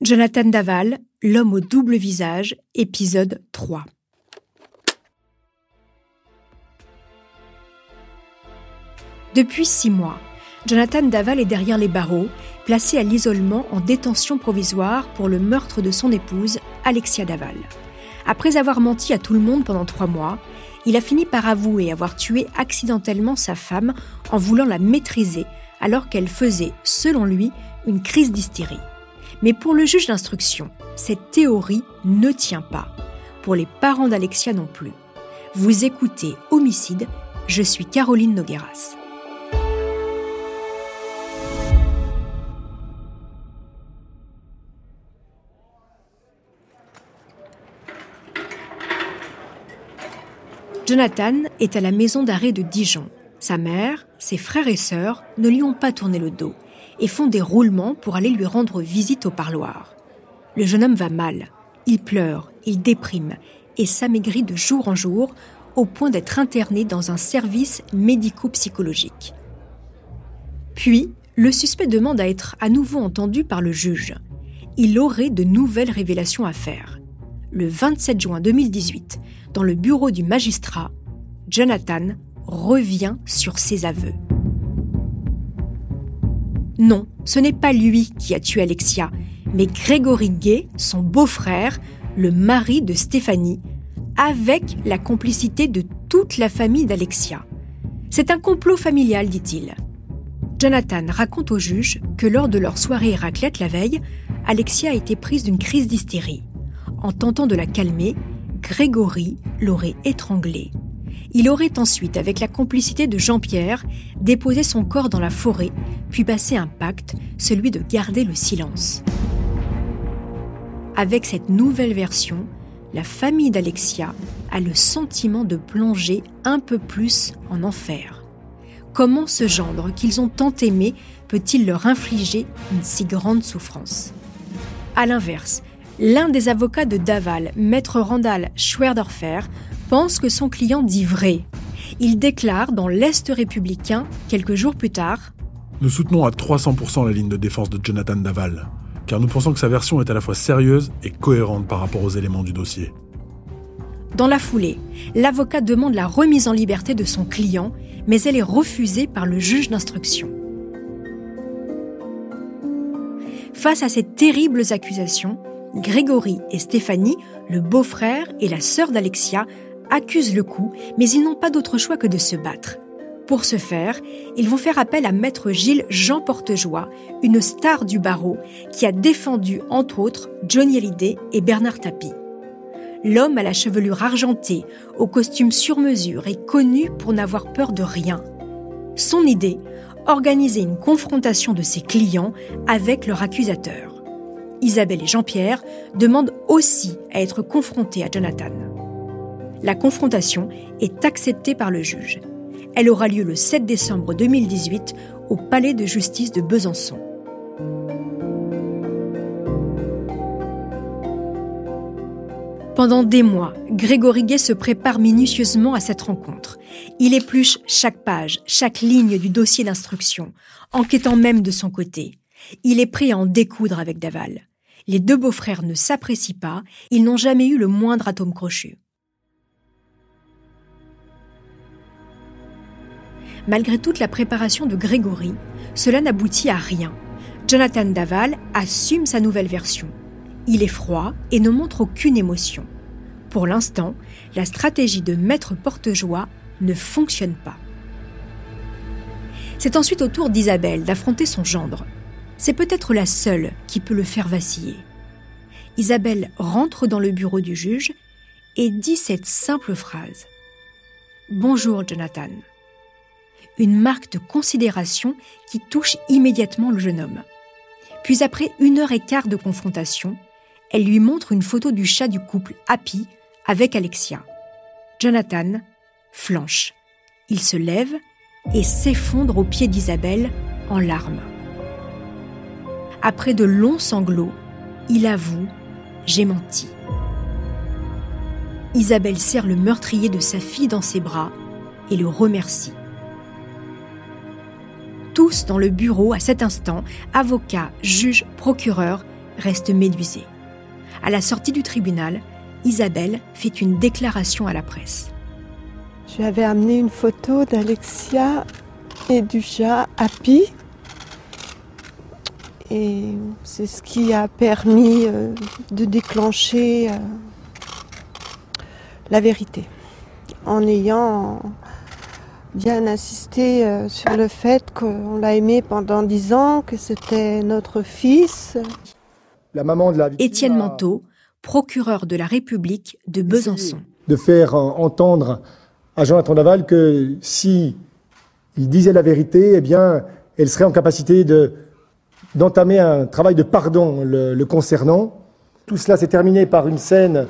Jonathan Daval, L'homme au double visage, épisode 3. Depuis six mois, Jonathan Daval est derrière les barreaux, placé à l'isolement en détention provisoire pour le meurtre de son épouse, Alexia Daval. Après avoir menti à tout le monde pendant trois mois, il a fini par avouer avoir tué accidentellement sa femme en voulant la maîtriser alors qu'elle faisait, selon lui, une crise d'hystérie. Mais pour le juge d'instruction, cette théorie ne tient pas. Pour les parents d'Alexia non plus. Vous écoutez Homicide, je suis Caroline Nogueras. Jonathan est à la maison d'arrêt de Dijon. Sa mère, ses frères et sœurs ne lui ont pas tourné le dos et font des roulements pour aller lui rendre visite au parloir. Le jeune homme va mal. Il pleure, il déprime et s'amaigrit de jour en jour au point d'être interné dans un service médico-psychologique. Puis, le suspect demande à être à nouveau entendu par le juge. Il aurait de nouvelles révélations à faire. Le 27 juin 2018, dans le bureau du magistrat, Jonathan revient sur ses aveux. Non, ce n'est pas lui qui a tué Alexia, mais Grégory Gay, son beau-frère, le mari de Stéphanie, avec la complicité de toute la famille d'Alexia. C'est un complot familial, dit-il. Jonathan raconte au juge que lors de leur soirée raclette la veille, Alexia a été prise d'une crise d'hystérie. En tentant de la calmer, Grégory l'aurait étranglée. Il aurait ensuite, avec la complicité de Jean-Pierre, déposé son corps dans la forêt, puis passé un pacte, celui de garder le silence. Avec cette nouvelle version, la famille d'Alexia a le sentiment de plonger un peu plus en enfer. Comment ce gendre qu'ils ont tant aimé peut-il leur infliger une si grande souffrance? A l'inverse, L'un des avocats de Daval, maître Randall Schwerdorfer, pense que son client dit vrai. Il déclare dans l'Est républicain, quelques jours plus tard Nous soutenons à 300% la ligne de défense de Jonathan Daval, car nous pensons que sa version est à la fois sérieuse et cohérente par rapport aux éléments du dossier. Dans la foulée, l'avocat demande la remise en liberté de son client, mais elle est refusée par le juge d'instruction. Face à ces terribles accusations, Grégory et Stéphanie, le beau-frère et la sœur d'Alexia, accusent le coup, mais ils n'ont pas d'autre choix que de se battre. Pour ce faire, ils vont faire appel à maître Gilles Jean Portejoie, une star du barreau qui a défendu entre autres Johnny Hallyday et Bernard Tapie. L'homme à la chevelure argentée, au costume sur mesure, est connu pour n'avoir peur de rien. Son idée, organiser une confrontation de ses clients avec leur accusateur. Isabelle et Jean-Pierre demandent aussi à être confrontés à Jonathan. La confrontation est acceptée par le juge. Elle aura lieu le 7 décembre 2018 au Palais de justice de Besançon. Pendant des mois, Grégory Gay se prépare minutieusement à cette rencontre. Il épluche chaque page, chaque ligne du dossier d'instruction, enquêtant même de son côté. Il est prêt à en découdre avec Daval. Les deux beaux-frères ne s'apprécient pas, ils n'ont jamais eu le moindre atome crochu. Malgré toute la préparation de Grégory, cela n'aboutit à rien. Jonathan Daval assume sa nouvelle version. Il est froid et ne montre aucune émotion. Pour l'instant, la stratégie de maître porte-joie ne fonctionne pas. C'est ensuite au tour d'Isabelle d'affronter son gendre. C'est peut-être la seule qui peut le faire vaciller. Isabelle rentre dans le bureau du juge et dit cette simple phrase. Bonjour Jonathan. Une marque de considération qui touche immédiatement le jeune homme. Puis après une heure et quart de confrontation, elle lui montre une photo du chat du couple Happy avec Alexia. Jonathan flanche. Il se lève et s'effondre aux pieds d'Isabelle en larmes. Après de longs sanglots, il avoue J'ai menti. Isabelle serre le meurtrier de sa fille dans ses bras et le remercie. Tous dans le bureau à cet instant, avocats, juges, procureurs, restent médusés. À la sortie du tribunal, Isabelle fait une déclaration à la presse. Je lui avais amené une photo d'Alexia et du chat Happy. Et c'est ce qui a permis euh, de déclencher euh, la vérité. En ayant bien insisté euh, sur le fait qu'on l'a aimé pendant dix ans, que c'était notre fils. La maman de la Étienne Manteau, procureur de la République de Besançon. De faire entendre à Jonathan Daval que si il disait la vérité, eh bien, elle serait en capacité de, d'entamer un travail de pardon le, concernant. Tout cela s'est terminé par une scène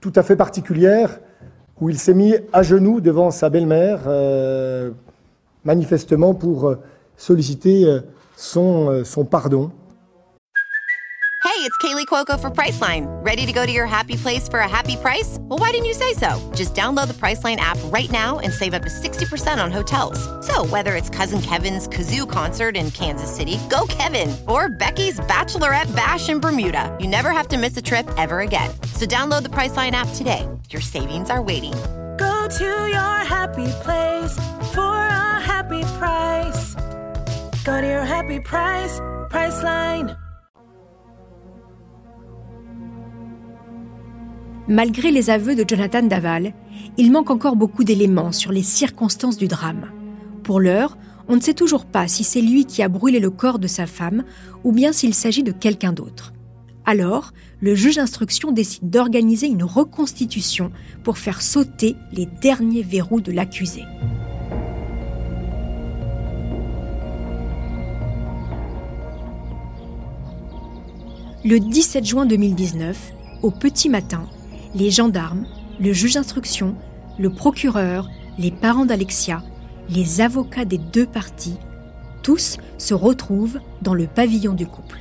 tout à fait particulière où il s'est mis à genoux devant sa belle-mère, euh, manifestement pour euh, solliciter euh, son, euh, son pardon. Hey, it's Kaylee Cuoco for Priceline. Ready to go to your happy place for a happy price? Well, why didn't you say so? Just download the Priceline app right now and save up to 60% on hotels. So, whether it's Cousin Kevin's Kazoo concert in Kansas City, go Kevin, or Becky's Bachelorette Bash in Bermuda, you never have to miss a trip ever again. So, download the Priceline app today. Your savings are waiting. Go to your happy place for a happy price. Go to your happy price, Priceline. Malgré les aveux de Jonathan Daval, il manque encore beaucoup d'éléments sur les circonstances du drame. Pour l'heure, on ne sait toujours pas si c'est lui qui a brûlé le corps de sa femme ou bien s'il s'agit de quelqu'un d'autre. Alors, le juge d'instruction décide d'organiser une reconstitution pour faire sauter les derniers verrous de l'accusé. Le 17 juin 2019, au petit matin, les gendarmes, le juge d'instruction, le procureur, les parents d'Alexia, les avocats des deux parties, tous se retrouvent dans le pavillon du couple.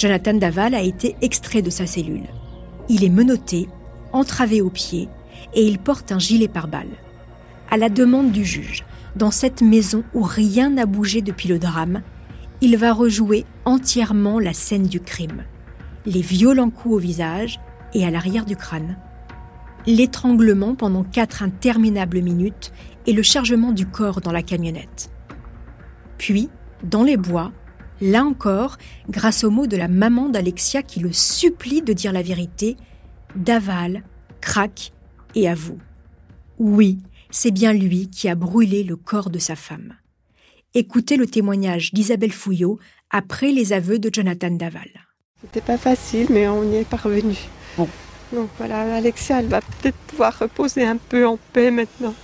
Jonathan Daval a été extrait de sa cellule. Il est menotté, entravé aux pieds, et il porte un gilet pare-balles. À la demande du juge, dans cette maison où rien n'a bougé depuis le drame, il va rejouer entièrement la scène du crime. Les violents coups au visage, et à l'arrière du crâne. L'étranglement pendant quatre interminables minutes et le chargement du corps dans la camionnette. Puis, dans les bois, là encore, grâce aux mots de la maman d'Alexia qui le supplie de dire la vérité, Daval, craque et avoue. Oui, c'est bien lui qui a brûlé le corps de sa femme. Écoutez le témoignage d'Isabelle Fouillot après les aveux de Jonathan Daval. C'était pas facile, mais on y est parvenu. Donc voilà, Alexia, elle va peut-être pouvoir reposer un peu en paix maintenant.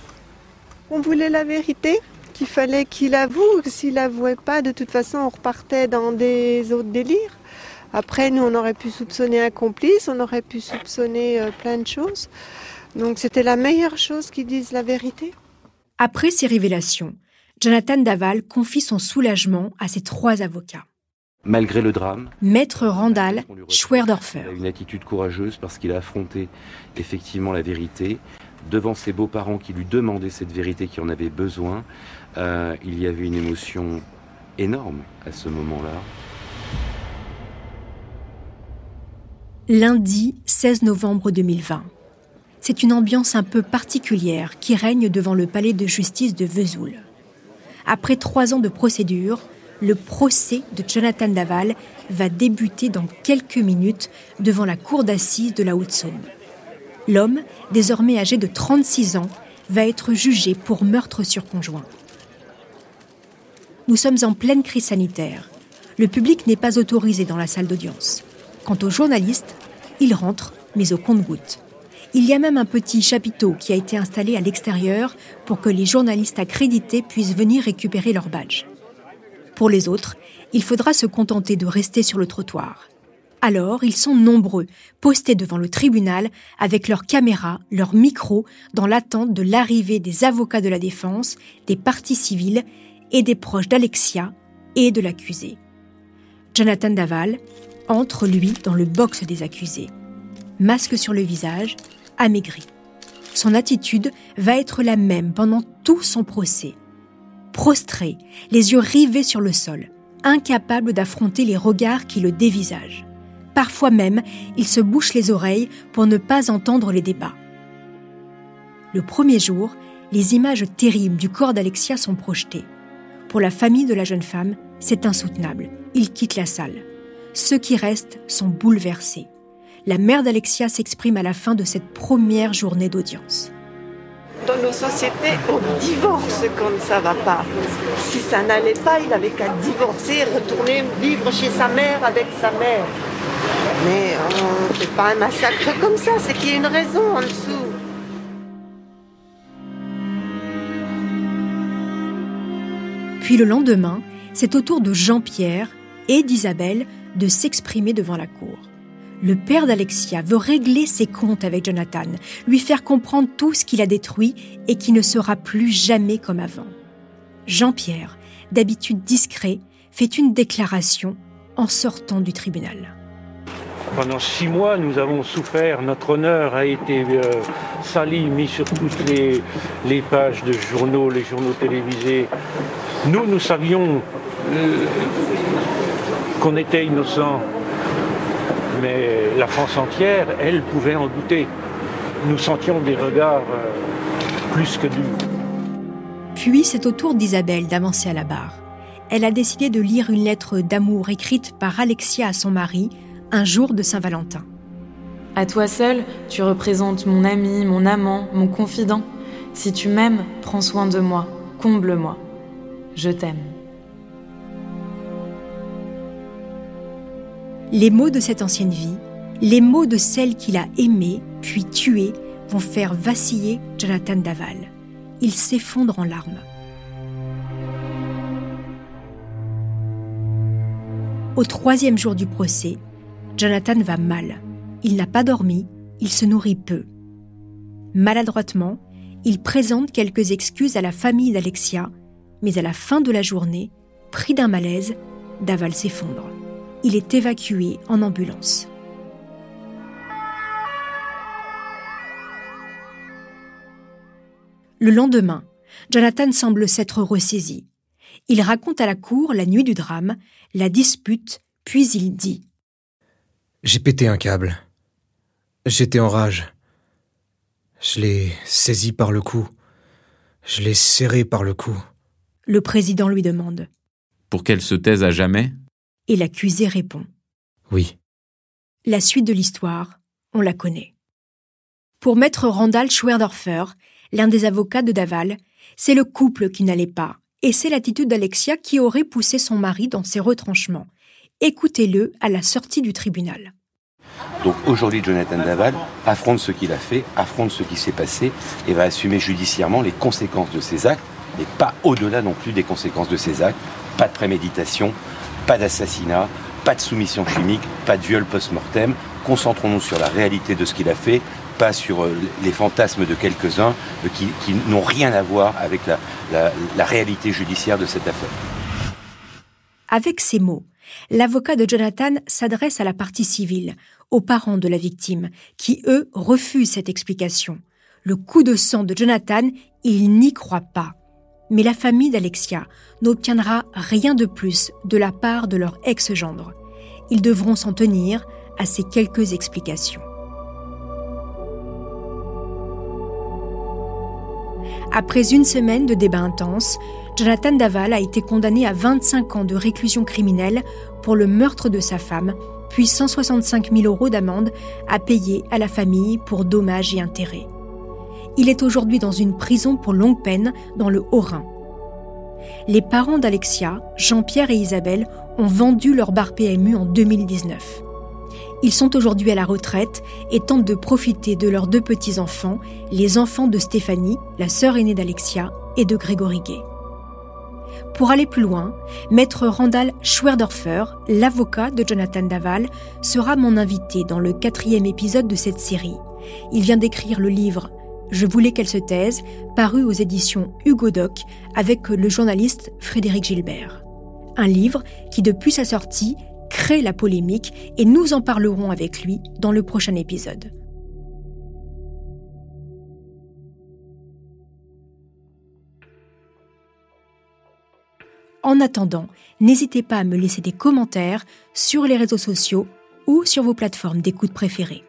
On voulait la vérité, qu'il fallait qu'il avoue. S'il n'avouait pas, de toute façon, on repartait dans des autres délires. Après, nous, on aurait pu soupçonner un complice, on aurait pu soupçonner euh, plein de choses. Donc c'était la meilleure chose qu'ils disent la vérité. Après ces révélations, Jonathan Daval confie son soulagement à ses trois avocats malgré le drame. Maître Randall Schwerdorfer. Il a une attitude courageuse parce qu'il a affronté effectivement la vérité devant ses beaux-parents qui lui demandaient cette vérité, qui en avait besoin. Euh, il y avait une émotion énorme à ce moment-là. Lundi 16 novembre 2020. C'est une ambiance un peu particulière qui règne devant le palais de justice de Vesoul. Après trois ans de procédure, le procès de Jonathan Daval va débuter dans quelques minutes devant la cour d'assises de la Haute-Saône. L'homme, désormais âgé de 36 ans, va être jugé pour meurtre sur conjoint. Nous sommes en pleine crise sanitaire. Le public n'est pas autorisé dans la salle d'audience. Quant aux journalistes, ils rentrent, mais au compte-gouttes. Il y a même un petit chapiteau qui a été installé à l'extérieur pour que les journalistes accrédités puissent venir récupérer leur badge. Pour les autres, il faudra se contenter de rester sur le trottoir. Alors, ils sont nombreux, postés devant le tribunal avec leurs caméras, leurs micros, dans l'attente de l'arrivée des avocats de la défense, des parties civiles et des proches d'Alexia et de l'accusé. Jonathan Daval entre, lui, dans le box des accusés. Masque sur le visage, amaigri. Son attitude va être la même pendant tout son procès prostré, les yeux rivés sur le sol, incapable d'affronter les regards qui le dévisagent. Parfois même, il se bouche les oreilles pour ne pas entendre les débats. Le premier jour, les images terribles du corps d'Alexia sont projetées. Pour la famille de la jeune femme, c'est insoutenable. Ils quittent la salle. Ceux qui restent sont bouleversés. La mère d'Alexia s'exprime à la fin de cette première journée d'audience dans nos sociétés, on divorce quand ça va pas. Si ça n'allait pas, il avait qu'à divorcer, retourner vivre chez sa mère avec sa mère. Mais on ne fait pas un massacre comme ça, c'est qu'il y a une raison en dessous. Puis le lendemain, c'est au tour de Jean-Pierre et d'Isabelle de s'exprimer devant la cour le père d'Alexia veut régler ses comptes avec Jonathan, lui faire comprendre tout ce qu'il a détruit et qui ne sera plus jamais comme avant. Jean-Pierre, d'habitude discret, fait une déclaration en sortant du tribunal. Pendant six mois, nous avons souffert, notre honneur a été euh, sali, mis sur toutes les, pages de journaux, les journaux télévisés. Nous, nous savions euh, qu'on était innocents, mais la France entière, elle, pouvait en douter. Nous sentions des regards euh, plus que durs. Puis c'est au tour d'Isabelle d'avancer à la barre. Elle a décidé de lire une lettre d'amour écrite par Alexia à son mari un jour de Saint-Valentin. À toi seul, tu représentes mon ami, mon amant, mon confident. Si tu m'aimes, prends soin de moi, comble-moi. Je t'aime. Les mots de cette ancienne vie, les mots de celle qu'il a aimée puis tuée, vont faire vaciller Jonathan Daval. Il s'effondre en larmes. Au troisième jour du procès, Jonathan va mal. Il n'a pas dormi, il se nourrit peu. Maladroitement, il présente quelques excuses à la famille d'Alexia, mais à la fin de la journée, pris d'un malaise, Daval s'effondre il est évacué en ambulance. Le lendemain, Jonathan semble s'être ressaisi. Il raconte à la cour la nuit du drame, la dispute, puis il dit J'ai pété un câble. J'étais en rage. Je l'ai saisi par le cou. Je l'ai serré par le cou. Le président lui demande Pour qu'elle se taise à jamais? Et l'accusé répond. Oui. La suite de l'histoire, on la connaît. Pour maître Randall Schwerdorfer, l'un des avocats de Daval, c'est le couple qui n'allait pas, et c'est l'attitude d'Alexia qui aurait poussé son mari dans ses retranchements. Écoutez-le à la sortie du tribunal. Donc aujourd'hui, Jonathan Daval affronte ce qu'il a fait, affronte ce qui s'est passé et va assumer judiciairement les conséquences de ses actes, mais pas au-delà non plus des conséquences de ses actes. Pas de préméditation, pas d'assassinat, pas de soumission chimique, pas de viol post-mortem. Concentrons-nous sur la réalité de ce qu'il a fait, pas sur euh, les fantasmes de quelques-uns euh, qui, n'ont rien à voir avec la, la réalité judiciaire de cette affaire. Avec ces mots, l'avocat de Jonathan s'adresse à la partie civile, aux parents de la victime, qui, eux, refusent cette explication. Le coup de sang de Jonathan, ils n'y croient pas mais la famille d'Alexia n'obtiendra rien de plus de la part de leur ex-gendre. Ils devront s'en tenir à ces quelques explications. Après une semaine de débats intenses, Jonathan Daval a été condamné à 25 ans de réclusion criminelle pour le meurtre de sa femme, puis 165 000 euros d'amende à payer à la famille pour dommages et intérêts. Il est aujourd'hui dans une prison pour longue peine dans le Haut-Rhin. Les parents d'Alexia, Jean-Pierre et Isabelle, ont vendu leur bar PMU en 2019. Ils sont aujourd'hui à la retraite et tentent de profiter de leurs deux petits-enfants, les enfants de Stéphanie, la sœur aînée d'Alexia, et de Grégory Gay. Pour aller plus loin, maître Randall Schwerdorfer, l'avocat de Jonathan Daval, sera mon invité dans le quatrième épisode de cette série. Il vient d'écrire le livre Je voulais qu'elle se taise, paru aux éditions Hugo Doc avec le journaliste Frédéric Gilbert. Un livre qui, depuis sa sortie, crée la polémique et nous en parlerons avec lui dans le prochain épisode. En attendant, n'hésitez pas à me laisser des commentaires sur les réseaux sociaux ou sur vos plateformes d'écoute préférées.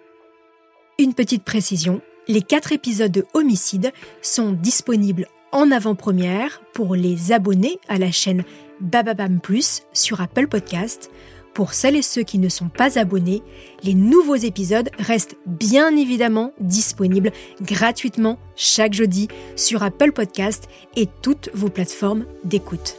Une petite précision, les quatre épisodes de Homicide sont disponibles en avant-première pour les abonnés à la chaîne Bababam Plus sur Apple Podcast. Pour celles et ceux qui ne sont pas abonnés, les nouveaux épisodes restent bien évidemment disponibles gratuitement chaque jeudi sur Apple Podcast et toutes vos plateformes d'écoute.